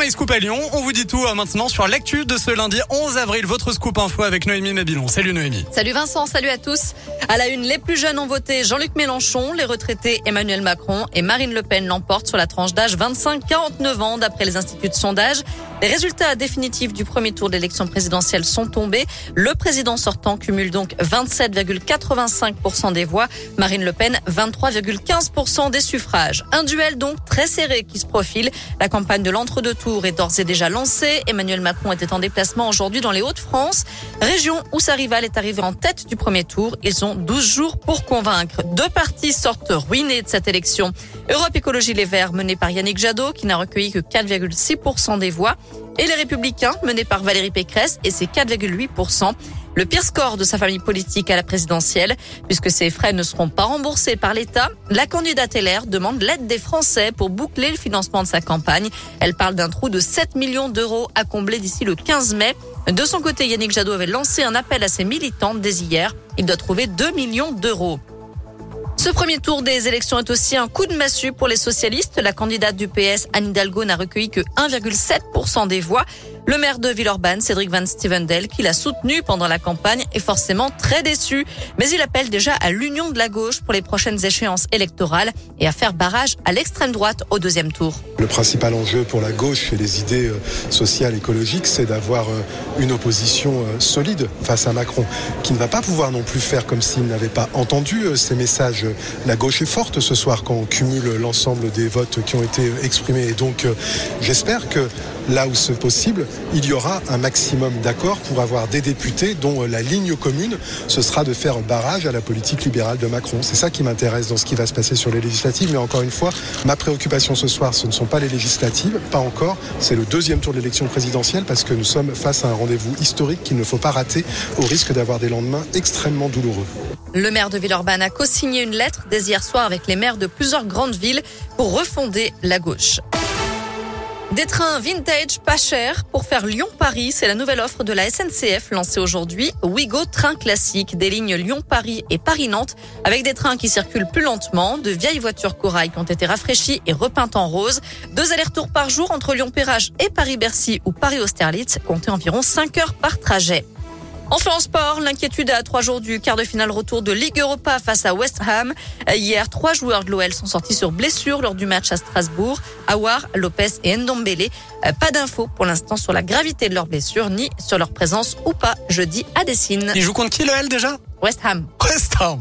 MyScoop à Lyon. On vous dit tout euh, maintenant sur l'actu de ce lundi 11 avril. Votre scoop info avec Noémie Mabilon. Salut Noémie. Salut Vincent, salut à tous. À la une, les plus jeunes ont voté Jean-Luc Mélenchon, les retraités Emmanuel Macron et Marine Le Pen l'emportent sur la tranche d'âge 25-49 ans d'après les instituts de sondage. Les résultats définitifs du premier tour d'élection présidentielle sont tombés. Le président sortant cumule donc 27,85% des voix. Marine Le Pen, 23,15% des suffrages. Un duel donc très serré qui se profile. La campagne de l'entre-deux tours est d'ores et déjà lancée. Emmanuel Macron était en déplacement aujourd'hui dans les Hauts-de-France, région où sa rivale est arrivée en tête du premier tour. Ils ont 12 jours pour convaincre. Deux partis sortent ruinés de cette élection. Europe Écologie Les Verts, mené par Yannick Jadot, qui n'a recueilli que 4,6% des voix, et les Républicains, menés par Valérie Pécresse, et ses 4,8%. Le pire score de sa famille politique à la présidentielle, puisque ses frais ne seront pas remboursés par l'État. La candidate LR demande l'aide des Français pour boucler le financement de sa campagne. Elle parle d'un trou de 7 millions d'euros à combler d'ici le 15 mai. De son côté, Yannick Jadot avait lancé un appel à ses militantes dès hier. Il doit trouver 2 millions d'euros. Ce premier tour des élections est aussi un coup de massue pour les socialistes. La candidate du PS, Anne Hidalgo, n'a recueilli que 1,7% des voix. Le maire de Villeurbanne, Cédric Van Stevendel, qui l'a soutenu pendant la campagne, est forcément très déçu. Mais il appelle déjà à l'union de la gauche pour les prochaines échéances électorales et à faire barrage à l'extrême droite au deuxième tour. Le principal enjeu pour la gauche et les idées euh, sociales écologiques, c'est d'avoir euh, une opposition euh, solide face à Macron, qui ne va pas pouvoir non plus faire comme s'il n'avait pas entendu ces messages. La gauche est forte ce soir quand on cumule l'ensemble des votes qui ont été exprimés. Et donc, j'espère que là où c'est possible, il y aura un maximum d'accords pour avoir des députés dont la ligne commune, ce sera de faire barrage à la politique libérale de Macron. C'est ça qui m'intéresse dans ce qui va se passer sur les législatives. Mais encore une fois, ma préoccupation ce soir, ce ne sont pas les législatives, pas encore. C'est le deuxième tour de l'élection présidentielle parce que nous sommes face à un rendez-vous historique qu'il ne faut pas rater au risque d'avoir des lendemains extrêmement douloureux. Le maire de Villeurbanne a co-signé une lettre dès hier soir avec les maires de plusieurs grandes villes pour refonder la gauche. Des trains vintage pas chers pour faire Lyon-Paris, c'est la nouvelle offre de la SNCF lancée aujourd'hui. Ouigo Train Classique, des lignes Lyon-Paris et Paris-Nantes, avec des trains qui circulent plus lentement, de vieilles voitures corail qui ont été rafraîchies et repeintes en rose. Deux allers-retours par jour entre Lyon-Pérage et Paris-Bercy ou Paris-Austerlitz, comptez environ 5 heures par trajet. Enfin en sport, l'inquiétude à trois jours du quart de finale retour de Ligue Europa face à West Ham. Hier, trois joueurs de l'OL sont sortis sur blessure lors du match à Strasbourg. Awar, Lopez et Ndombele. Euh, pas d'infos pour l'instant sur la gravité de leurs blessures ni sur leur présence ou pas jeudi à Dessine. Il joue contre qui l'OL déjà? West Ham. West Ham